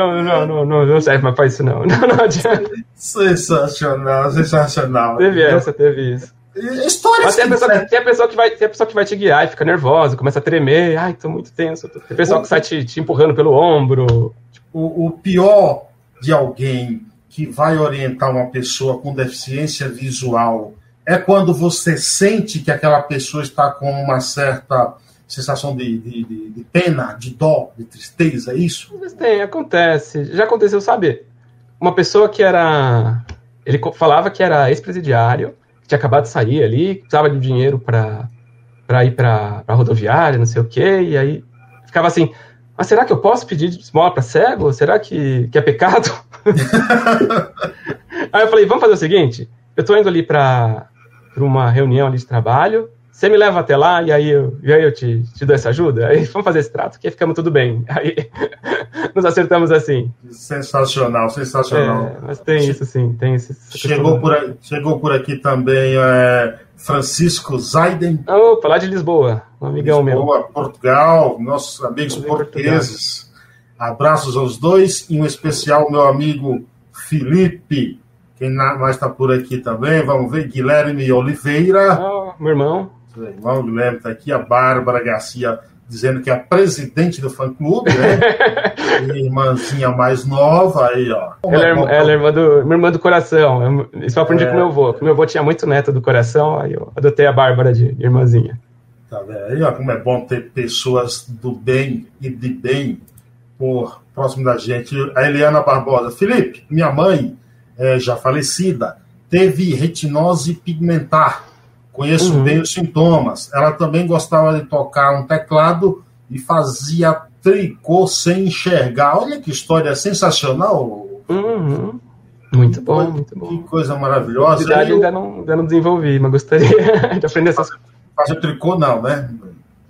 Não, não, não, não, não serve mais pra isso não. (laughs) Não, não adianta. Sensacional, sensacional. Teve essa, teve isso. Histórias Mas tem a, pessoa que, tem, a pessoa que vai, tem a pessoa que vai te guiar e fica nervosa, começa a tremer, ai, tô muito tenso. Tem pessoal que sai te, te empurrando pelo ombro. o, o pior de alguém que vai orientar uma pessoa com deficiência visual é quando você sente que aquela pessoa está com uma certa sensação de, de, de, de pena, de dó, de tristeza, é isso? Mas tem, acontece. Já aconteceu, sabe? Uma pessoa que era. Ele falava que era ex-presidiário, que tinha acabado de sair ali, precisava de dinheiro pra, pra ir pra, pra rodoviária, não sei o quê, e aí ficava assim. Mas será que eu posso pedir esmola pra cego? Será que, que é pecado? (laughs) aí eu falei, vamos fazer o seguinte: eu tô indo ali pra uma reunião ali de trabalho, você me leva até lá e aí eu, e aí eu te, te dou essa ajuda? Aí vamos fazer esse trato, que aí ficamos tudo bem. Aí (laughs) nos acertamos assim. Sensacional, sensacional. É, mas tem isso sim, tem isso. Chegou por, aí- chegou por aqui também é, Francisco Zaiden, Opa, lá de Lisboa, um amigão meu. Lisboa, Portugal, nossos amigos Amigo portugueses. Abraços aos dois, e um especial meu amigo Felipe, quem mais está por aqui também, vamos ver, Guilherme Oliveira, Ah, meu irmão. O irmão Guilherme está aqui, a Bárbara Garcia dizendo que é a presidente do fã-clube, né? (laughs) Irmãzinha mais nova, aí, ó. Ela é, irmã- ela é irmã do, minha irmã do coração. Eu- Isso eu aprendi É. com meu avô. Meu avô tinha muito neto do coração, aí eu adotei a Bárbara de irmãzinha. Tá vendo aí, ó, como é bom ter pessoas do bem e de bem por próximo da gente. A Eliana Barbosa. Felipe, minha mãe, é, já falecida, teve retinose pigmentar. Conheço Uhum. bem os sintomas. Ela também gostava de tocar um teclado e fazia tricô sem enxergar. Olha que história sensacional. Uhum. Muito bom, muito Que bom. coisa Na maravilhosa. verdade, E ainda não, ainda não desenvolvi, mas gostaria (laughs) de aprender essas coisas. Fazer tricô, não, né?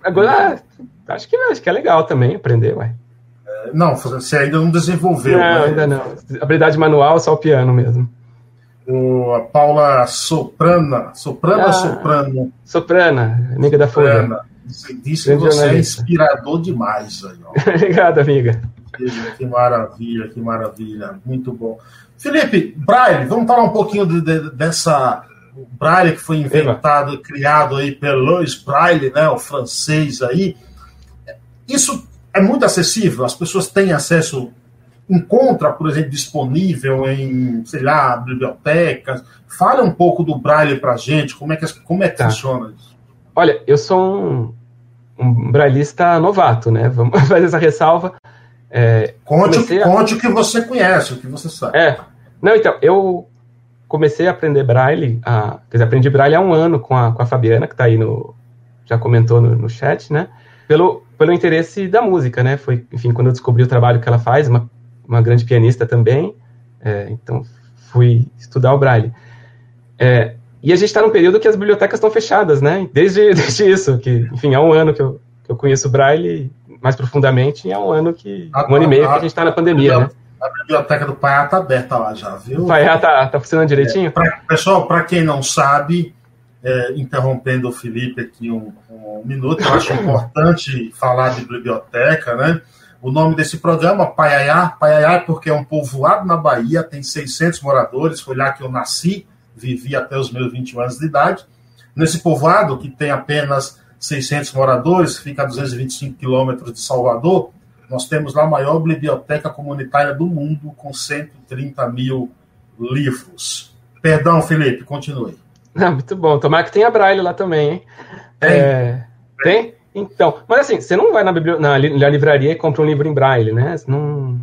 Agora, acho que, acho que é legal também aprender, ué. Não, você ainda não desenvolveu. Não, né? ainda não. Habilidade manual, só o piano mesmo. O, a Paula Soprana, Soprana Ah. ou Soprano? Soprana, amiga da Folha. Soprana. Você disse que você é jornalista. inspirador demais. Aí, ó. (laughs) Obrigado, amiga. Que, maravilha, que maravilha. Muito bom. Felipe, Braille, vamos falar um pouquinho de- de- dessa o Braille que foi inventado, criado aí pelo Louis Braille, né, o francês aí. Isso é muito acessível, as pessoas têm acesso, encontra, por exemplo, disponível em, sei lá, bibliotecas. Fala um pouco do Braille pra gente, como é que, como é que Tá. funciona isso? Olha, eu sou um, um brailista novato, né? Vamos (laughs) fazer essa ressalva. É, Conte, a- conte o que você conhece, o que você sabe. é. Não, então, eu comecei a aprender braille, a, quer dizer, aprendi braille há um ano com a, com a Fabiana, que está aí no. já comentou no, no chat, né? Pelo, pelo interesse da música, né? Foi, enfim, quando eu descobri o trabalho que ela faz, uma, uma grande pianista também, é, então fui estudar o braille. É, e a gente está num período que as bibliotecas estão fechadas, né? Desde, (laughs) desde isso, que, enfim, há um ano que eu, que eu conheço o braille mais profundamente, e há um ano que. um ano e meio que a gente está na pandemia, né? A biblioteca do Paiá está aberta lá já, viu? O Paiá tá, tá funcionando direitinho? Pra- pessoal, para quem não sabe, é, interrompendo o Felipe aqui um, um minuto, eu acho importante falar de biblioteca, né? O nome desse programa, Paiaiá, Paiaiá é porque é um povoado na Bahia, tem 600 moradores, foi lá que eu nasci, vivi até os meus 21 anos de idade. Nesse povoado, que tem apenas 600 moradores, fica a 225 quilômetros de Salvador, nós temos lá a maior biblioteca comunitária do mundo, com 130 mil livros. Perdão, Felipe, continue. Ah, muito bom. Tomara que tenha braille lá também, hein? Tem. É, tem? Então, mas assim, você não vai na, na, na livraria e compra um livro em braille, né? Você não,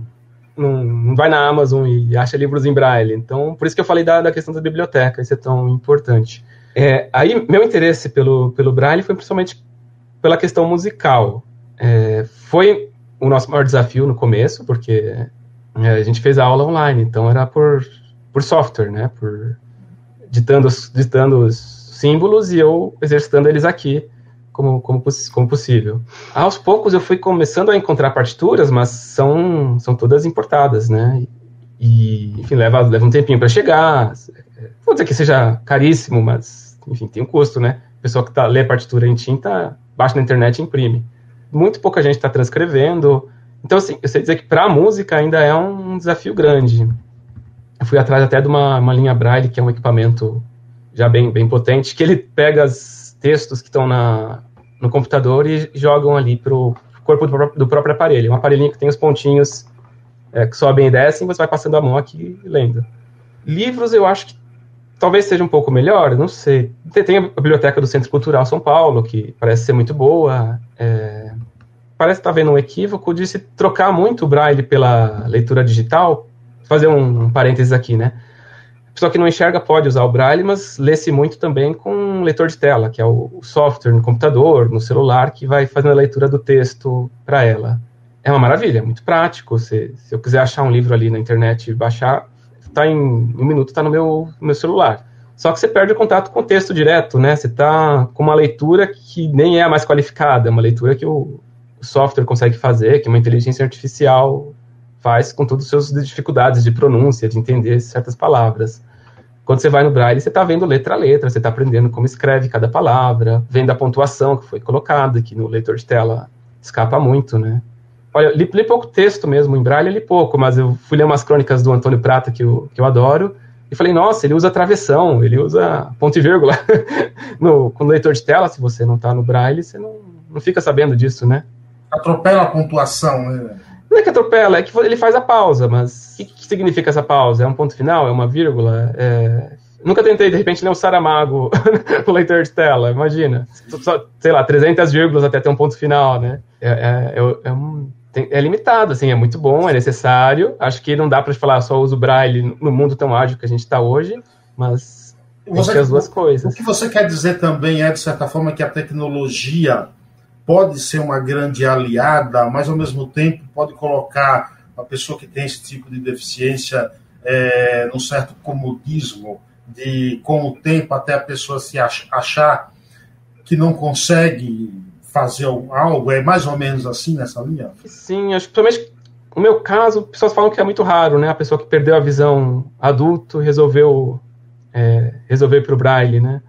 não, não vai na Amazon e acha livros em braille. Então, por isso que eu falei da, da questão da biblioteca, isso é tão importante. É, aí, meu interesse pelo, pelo braille foi principalmente pela questão musical. É, foi o nosso maior desafio no começo, porque é, a gente fez a aula online, então era por, por software, né? Por ditando, ditando os símbolos e eu exercitando eles aqui como, como, como possível. Aos poucos eu fui começando a encontrar partituras, mas são, são todas importadas, né? E, enfim, leva, leva um tempinho para chegar. Vou dizer que seja caríssimo, mas, enfim, tem um custo, né? Pessoa que tá, lê a partitura em tinta, baixa na internet e imprime. Muito pouca gente está transcrevendo. Então, assim, eu sei dizer que para a música ainda é um desafio grande. Eu fui atrás até de uma, uma linha Braille, que é um equipamento já bem, bem potente, que ele pega os textos que estão na, no computador e jogam ali para o corpo do próprio, do próprio, aparelho. Um aparelhinho que tem os pontinhos é, que sobem e descem, você vai passando a mão aqui lendo. Livros eu acho que talvez seja um pouco melhor, não sei. Tem a biblioteca do Centro Cultural São Paulo, que parece ser muito boa. É, parece estar tá vendo um equívoco de se trocar muito o Braille pela leitura digital. Fazer um, um parênteses aqui, né? pessoa que não enxerga pode usar o Braille, mas lê-se muito também com leitor de tela, que é o software no computador, no celular, que vai fazendo a leitura do texto para ela. É uma maravilha, é muito prático. Se, se eu quiser achar um livro ali na internet e baixar, tá em um minuto, está no meu, no meu celular. Só que você perde o contato com o texto direto, né? Você está com uma leitura que nem é a mais qualificada, é uma leitura que o, o software consegue fazer, que uma inteligência artificial faz com todas as suas dificuldades de pronúncia, de entender certas palavras. Quando você vai no Braille, você está vendo letra a letra, você está aprendendo como escreve cada palavra, vendo a pontuação que foi colocada, que no leitor de tela escapa muito, né? Olha, li, li pouco texto mesmo em Braille, li pouco, mas eu fui ler umas crônicas do Antônio Prata que eu, que eu adoro, e falei, nossa, ele usa travessão, ele usa ponto e vírgula. (laughs) no, no leitor de tela, se você não está no Braille, você não, não fica sabendo disso, né? Atropela a pontuação, né? Não é que atropela, é que ele faz a pausa, mas o que, que significa essa pausa? É um ponto final? É uma vírgula? É... Nunca tentei, de repente, ler o Saramago (laughs) no leitor de tela, imagina. Só, sei lá, 300 vírgulas até ter um ponto final, né? É, é, é, é um, tem, é limitado, assim, é muito bom, é necessário. Acho que não dá para falar só uso braille no mundo tão ágil que a gente está hoje, mas você, as duas coisas. O que você quer dizer também é, de certa forma, que a tecnologia pode ser uma grande aliada, mas ao mesmo tempo pode colocar a pessoa que tem esse tipo de deficiência é, num certo comodismo, de com o tempo até a pessoa se achar que não consegue fazer algo, é mais ou menos assim nessa linha? Sim, acho que principalmente no meu caso, pessoas falam que é muito raro, né? A pessoa que perdeu a visão adulto resolveu é, resolver para o braille, né?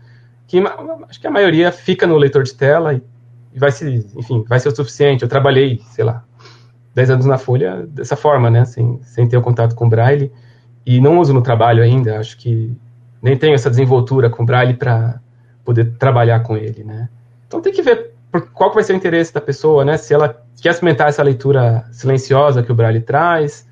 Que acho que a maioria fica no leitor de tela e vai ser, enfim, vai ser o suficiente. Eu trabalhei, sei lá, 10 anos na Folha dessa forma, né, sem, sem ter o contato com o Braille, e não uso no trabalho ainda, acho que nem tenho essa desenvoltura com o Braille para poder trabalhar com ele, né. Então tem que ver qual que vai ser o interesse da pessoa, né, se ela quer experimentar essa leitura silenciosa que o Braille traz,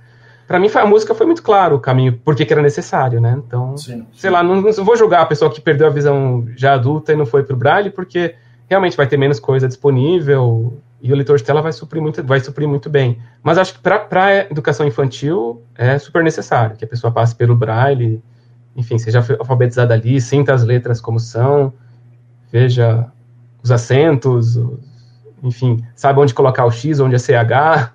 para mim a música foi muito claro o caminho, porque que era necessário, né? Então, sim, sim. sei lá, não, não, vou julgar a pessoa que perdeu a visão já adulta e não foi pro Braille, porque realmente vai ter menos coisa disponível e o leitor de tela vai suprir muito, vai suprir muito bem. Mas acho que para educação infantil é super necessário que a pessoa passe pelo braille, enfim, seja alfabetizada ali, sinta as letras como são, veja os acentos, enfim, sabe onde colocar o X, onde é CH.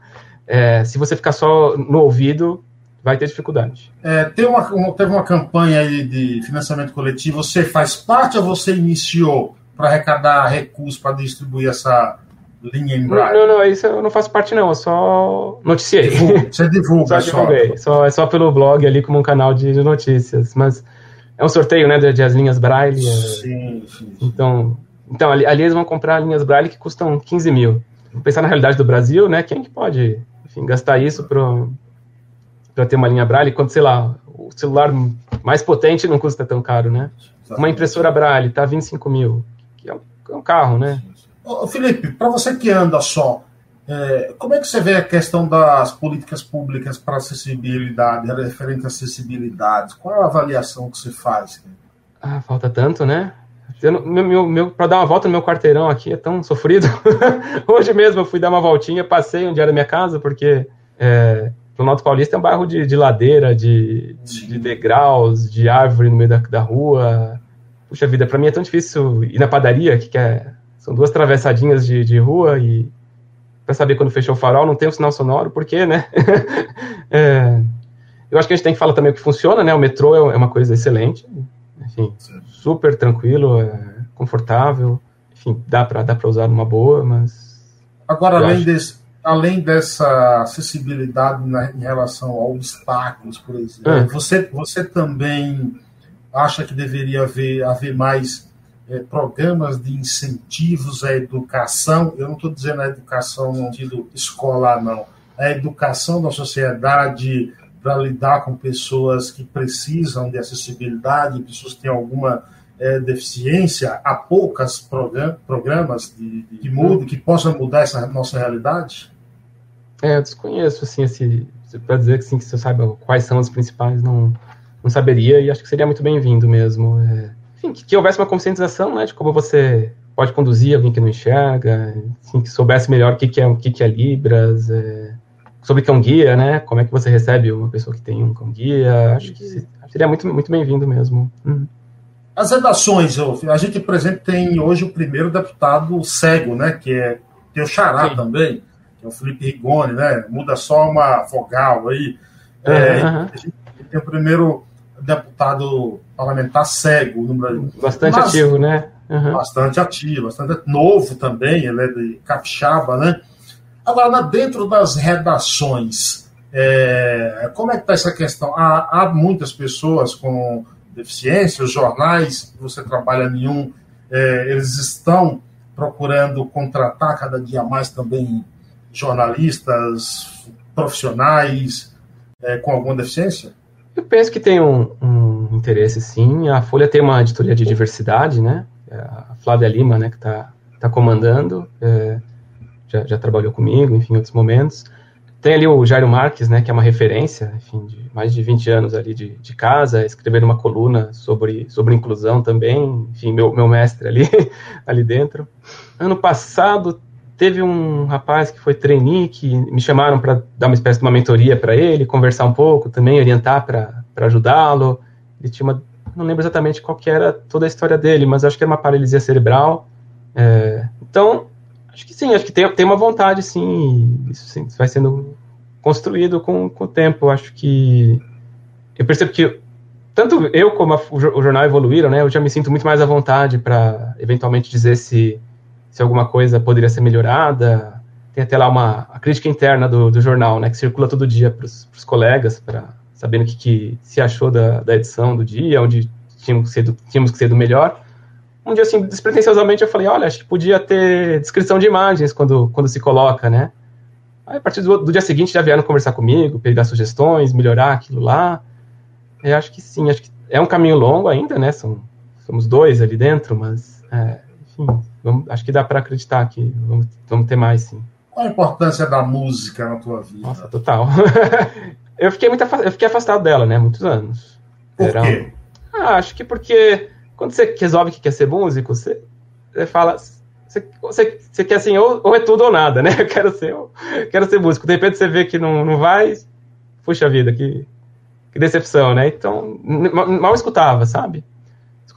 É, se você ficar só no ouvido, vai ter dificuldade. É, tem uma, uma, teve uma campanha de financiamento coletivo, você faz parte ou você iniciou para arrecadar recursos para distribuir essa linha em braille? Não, não, isso eu não faço parte não, eu só noticiei. Divulga, (laughs) você divulga só. Divulguei, só, é só pelo blog ali como um canal de, de notícias, mas é um sorteio, né, de, de as linhas braille. É. Sim, sim. Então, então ali, ali, eles vão comprar linhas braille que custam 15 mil. Vou pensar na realidade do Brasil, né, quem que pode, enfim, gastar isso para ter uma linha braille, quando, sei lá, o celular mais potente não custa tão caro, né? Uma impressora braille tá 25 mil que é um, é um carro, né? Ô, Felipe, para você que anda só, é, como é que você vê a questão das políticas públicas para acessibilidade, referente à acessibilidade? Qual é a avaliação que você faz? Ah, falta tanto, né? eu, meu, meu, meu para dar uma volta no meu quarteirão aqui é tão sofrido. (laughs) Hoje mesmo eu fui dar uma voltinha, passei um dia da minha casa, porque é, Planalto Paulista é um bairro de, de ladeira, de, de, degraus, de árvore no meio da, da rua. Puxa vida, para mim é tão difícil ir na padaria, que, que é, são duas travessadinhas de, de rua e para saber quando fechou o farol, não tem um sinal sonoro, por quê, né? (laughs) é, eu acho que a gente tem que falar também o que funciona, né? O metrô é, é uma coisa excelente, enfim, super tranquilo, é confortável, enfim, dá para dá usar numa boa, mas... Agora, além, desse, além dessa acessibilidade na, em relação a obstáculos, por exemplo, é. você, você também acha que deveria haver, haver mais é, programas de incentivos à educação, eu não estou dizendo a educação no sentido escolar, não, a educação da sociedade para lidar com pessoas que precisam de acessibilidade, pessoas que têm alguma é, deficiência, há poucas program programas de, de, de mudo que possam mudar essa nossa realidade? É, eu desconheço, assim, esse, para dizer que, assim, que você saiba quais são os principais, não, não saberia, e acho que seria muito bem-vindo mesmo. É enfim, que, que, houvesse uma conscientização né, de como você pode conduzir alguém que não enxerga, assim, que soubesse melhor o que, que, é, o que, que é Libras, é, sobre cão guia, né? Como é que você recebe uma pessoa que tem um cão guia. Acho que seria muito, muito bem-vindo mesmo. Uhum. As redações, a gente, por exemplo, tem hoje o primeiro deputado cego, né? Que é o Xará Sim. também, que é o Felipe Rigoni, né? Muda só uma vogal aí. É, uhum. A gente tem o primeiro deputado parlamentar cego no Brasil. Bastante Mas, ativo, né? Uhum. Bastante ativo, bastante novo também, ele é de capixaba, né? Agora, dentro das redações, é, como é que está essa questão? Há, há, muitas pessoas com deficiência, os jornais, você trabalha nenhum, é, eles estão procurando contratar cada dia mais também jornalistas profissionais é, com alguma deficiência? Eu penso que tem um, um, interesse, sim. A Folha tem uma editoria de diversidade, né? É a Flávia Lima, né, que está tá comandando, é, já, já, trabalhou comigo, enfim, em outros momentos. Tem ali o Jairo Marques, né, que é uma referência, enfim, de mais de 20 anos ali de, de casa, escrever uma coluna sobre, sobre inclusão também, enfim, meu, meu mestre ali, (laughs) ali dentro. Ano passado teve um rapaz que foi trainee, que me chamaram para dar uma espécie de uma mentoria para ele, conversar um pouco também, orientar para ajudá-lo. Ele tinha uma, não lembro exatamente qual que era toda a história dele, mas acho que era uma paralisia cerebral. É, então, acho que sim, acho que tem, tem uma vontade, sim, isso sim, vai sendo construído com, com o tempo. Acho que eu percebo que tanto eu como a, o jornal evoluíram, né? Eu já me sinto muito mais à vontade para eventualmente dizer se se alguma coisa poderia ser melhorada. Tem até lá uma a crítica interna do, do jornal, né, que circula todo dia para os colegas, para sabendo o que, que, se achou da, da edição do dia, onde tínhamos que, ser do, tínhamos que ser do melhor. Um dia, assim, despretensiosamente, eu falei, olha, acho que podia ter descrição de imagens quando, quando se coloca, né? Aí, a partir do, do dia seguinte, já vieram conversar comigo, pegar sugestões, melhorar aquilo lá. Eu acho que sim, acho que é um caminho longo ainda, né? São, somos dois ali dentro, mas, é, enfim, Vamos, acho que dá para acreditar que vamos, vamos ter mais, sim. Qual a importância da música na tua vida? Nossa, total. (laughs) eu, fiquei muito eu fiquei afastado dela, né? Muitos anos. Por Era, quê? Ah, acho que porque quando você resolve que quer ser músico, você, você fala. Você, você, você quer assim, ou, ou, é tudo ou nada, né? (laughs) Eu quero ser, quero ser músico. De repente você vê que não, não vai. Puxa vida, que, que decepção, né? Então, mal escutava, sabe?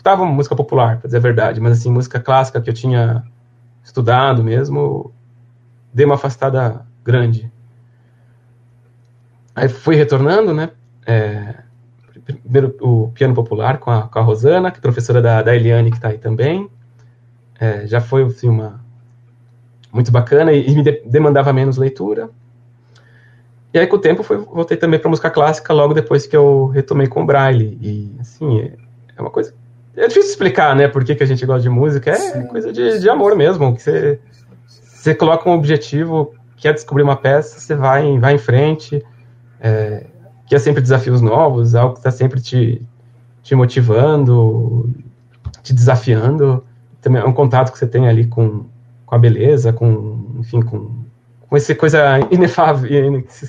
Escutava música popular, para dizer a verdade, mas assim, música clássica que eu tinha estudado mesmo, dei uma afastada grande. Aí fui retornando, né? É, primeiro o piano popular com a, com a Rosana, que é professora da, da Eliane, que está aí também. É, já foi assim, uma muito bacana e, e me de, demandava menos leitura. E aí, com o tempo, fui, voltei também para música clássica logo depois que eu retomei com o Braille. E, assim, é, é uma coisa é difícil explicar, né, por que, que a gente gosta de música. É Sim. coisa de, de amor mesmo. Que você, você coloca um objetivo, quer descobrir uma peça, você vai, vai em frente. É, que é sempre desafios novos, algo que está sempre te, te motivando, te desafiando. Também é um contato que você tem ali com, com a beleza, com, enfim, com, com essa coisa inefável, que,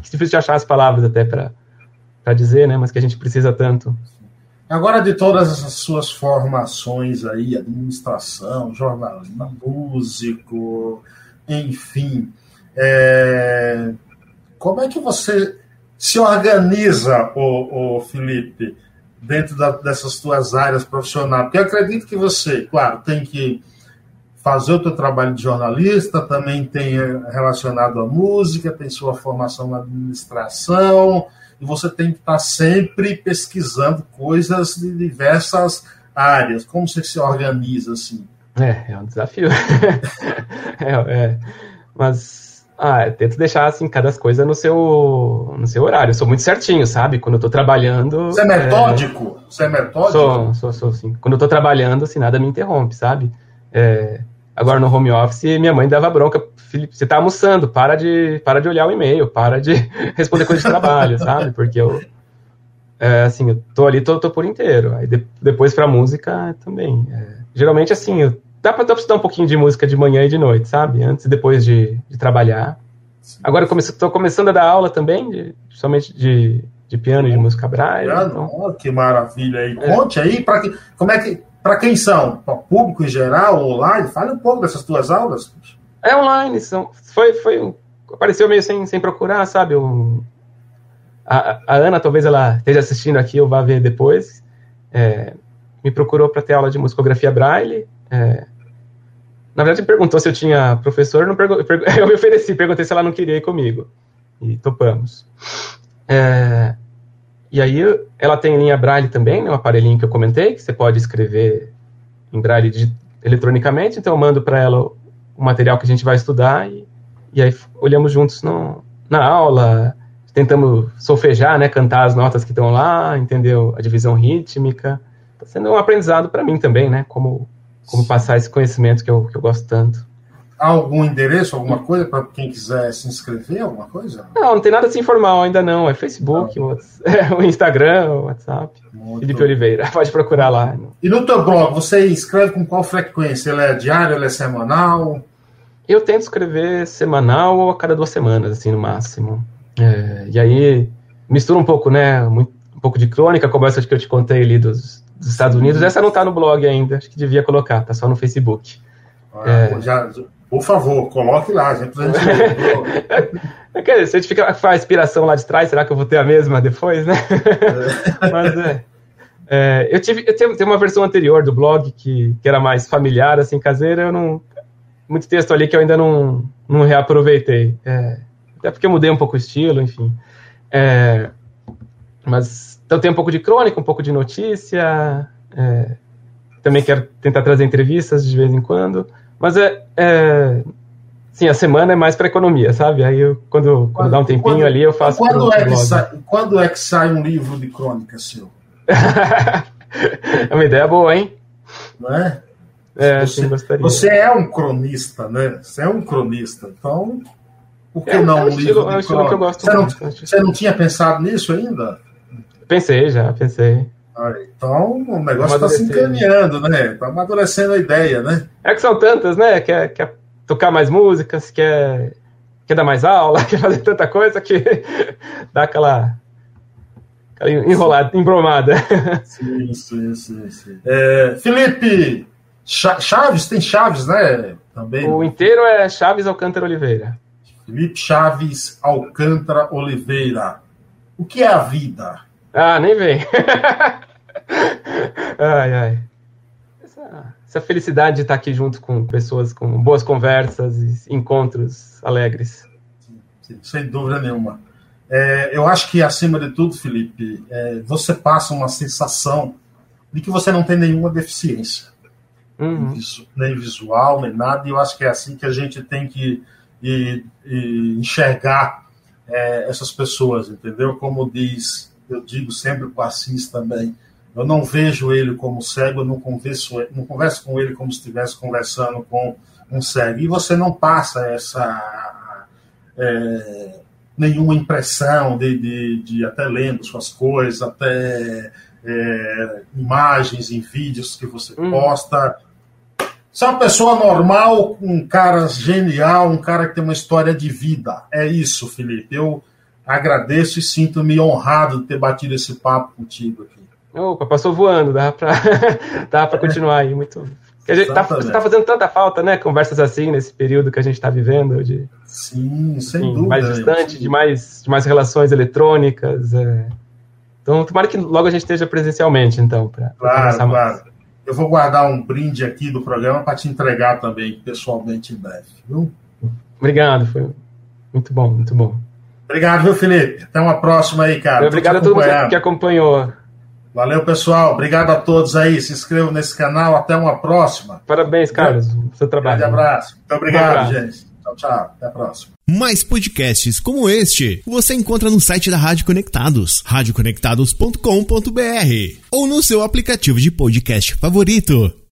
que difícil de achar as palavras até para dizer, né, mas que a gente precisa tanto. Agora, de todas as suas formações aí, administração, jornalista, músico, enfim, é... como é que você se organiza, o Felipe, dentro da, dessas tuas áreas profissionais? Porque eu acredito que você, claro, tem que fazer o teu trabalho de jornalista, também tem eh, relacionado à música, tem sua formação na administração, e você tem que estar sempre pesquisando coisas de diversas áreas. Como você se organiza assim? É, é um desafio. (laughs) é, é, mas ah, tento deixar assim cada coisa no seu no seu horário. Eu sou muito certinho, sabe? Quando eu tô trabalhando. Você é metódico? É... Você é metódico? Sou, sou, sou sim. Quando eu tô trabalhando, assim, nada me interrompe, sabe? É, agora no home office, minha mãe dava bronca. Felipe, você tá almoçando, para de, para de olhar o e-mail, para de (laughs) responder coisa de trabalho, sabe? Porque eu, é, assim, eu tô ali, tô, tô por inteiro. Aí de, depois pra música também. É, geralmente, assim, eu, dá, pra, dá pra estudar um pouquinho de música de manhã e de noite, sabe? Antes e depois de, de trabalhar. Agora eu comece, tô começando a dar aula também, de, principalmente de, de piano e de música braille. Piano? Então... Oh, que maravilha aí. É. Conte aí, pra que, como é que, para quem são? Para público em geral, online? Fale um pouco dessas tuas aulas. É online, são, foi, foi, apareceu meio sem, sem procurar, sabe? A, a, Ana, talvez ela esteja assistindo aqui ou vá ver depois, é, me procurou para ter aula de musicografia braille. É, na verdade, me perguntou se eu tinha professor, não (laughs) eu me ofereci, perguntei se ela não queria ir comigo. E topamos. É, e aí, ela tem linha braille também, né, um aparelhinho que eu comentei, que você pode escrever em braille eletronicamente, então eu mando para ela o material que a gente vai estudar e, e aí olhamos juntos no, na aula, tentamos solfejar, né, cantar as notas que estão lá, entendeu? A divisão rítmica. Está sendo um aprendizado para mim também, né? Como, como passar esse conhecimento que eu, que eu gosto tanto. Algum endereço, alguma coisa para quem quiser se inscrever, alguma coisa? Não, não tem nada assim formal ainda não. É Facebook, o, (laughs) é, o Instagram, o WhatsApp. Muito Felipe Oliveira, (laughs) pode procurar lá. E no teu blog, você escreve com qual frequência? Ele é diário, ele é semanal? Eu tento escrever semanal ou a cada duas semanas, assim, no máximo. É, e aí mistura um pouco, né? um pouco de crônica, como essa que eu te contei ali dos, dos Estados Unidos. Essa não está no blog ainda, acho que devia colocar, tá só no Facebook. Ah, é, já, por favor, coloque lá, gente. (laughs) Se a gente fica com a inspiração lá de trás, será que eu vou ter a mesma depois, né? É. (laughs) Mas é. é. eu tive, eu tenho, tenho uma versão anterior do blog que, que era mais familiar, assim, caseira, eu não. Muito texto ali que eu ainda não, não reaproveitei. É, até porque eu mudei um pouco o estilo, enfim. É, mas então tem um pouco de crônica, um pouco de notícia. É, também quero tentar trazer entrevistas de vez em quando. Mas é, é sim, a semana é mais para economia, sabe? Aí eu, quando, quando, dá um tempinho quando, ali, eu faço. Quando é, que sai, quando é que sai um livro de crônica seu? (laughs) é uma ideia boa, hein? Não é? É, você, sim, gostaria. Você é um cronista, né? Você é um cronista. Então, por que é, não é um, um livro estilo, de é um crônica? Que eu gosto você, não, você não tinha pensado nisso ainda? Pensei já, pensei. Então o negócio está se encaminhando, né? Está amadurecendo a ideia, né? É que são tantas, né? Quer, quer tocar mais músicas, quer, quer dar mais aula, (laughs) quer fazer tanta coisa que (laughs) dá aquela, aquela enrolada, embromada. (laughs) Sim, sim, sim. sim. É, Felipe, Chaves, tem Chaves, né? Também. O inteiro é Chaves Alcântara Oliveira. Felipe Chaves Alcântara Oliveira. O que é a vida? Ah, nem vem. Ai, ai. Essa, essa, felicidade de estar aqui junto com pessoas com boas conversas e encontros alegres. Sim, sim, sem dúvida nenhuma. É, eu acho que, acima de tudo, Felipe, é, você passa uma sensação de que você não tem nenhuma deficiência. Uhum. Nem visual, nem nada. E eu acho que é assim que a gente tem que e, e enxergar é, essas pessoas, entendeu? Como diz, eu digo sempre para o Assis também, eu não vejo ele como cego, eu não converso, não converso com ele como se estivesse conversando com um cego. E você não passa essa é, nenhuma impressão de, de, de, até lendo suas coisas, até é, imagens em vídeos que você hum. posta. Você é uma pessoa normal, um cara genial, um cara que tem uma história de vida. É isso, Felipe. Eu agradeço e sinto-me honrado de ter batido esse papo contigo aqui. Opa, passou voando, dá pra, (laughs) dá pra continuar aí, muito... A gente tá, tá, fazendo tanta falta, né? Conversas assim nesse período que a gente está vivendo, de sim, sem enfim, dúvida, mais distante, de mais, de mais relações eletrônicas. É. Então, tomara que logo a gente esteja presencialmente, então, para claro, claro. Mais. Eu vou guardar um brinde aqui do programa para te entregar também pessoalmente em breve, viu? Obrigado, foi muito bom, muito bom. Obrigado, viu, Felipe? Até uma próxima aí, cara. Obrigado a todo mundo que acompanhou. Valeu, pessoal. Obrigado a todos aí. Se inscrevam nesse canal. Até uma próxima. Parabéns, Carlos. O seu trabalho. Grande abraço. Muito obrigado, um gente. Tchau, tchau. Até a próxima. Mais podcasts como este você encontra no site da Rádio Conectados, radioconectados.com.br ou no seu aplicativo de podcast favorito.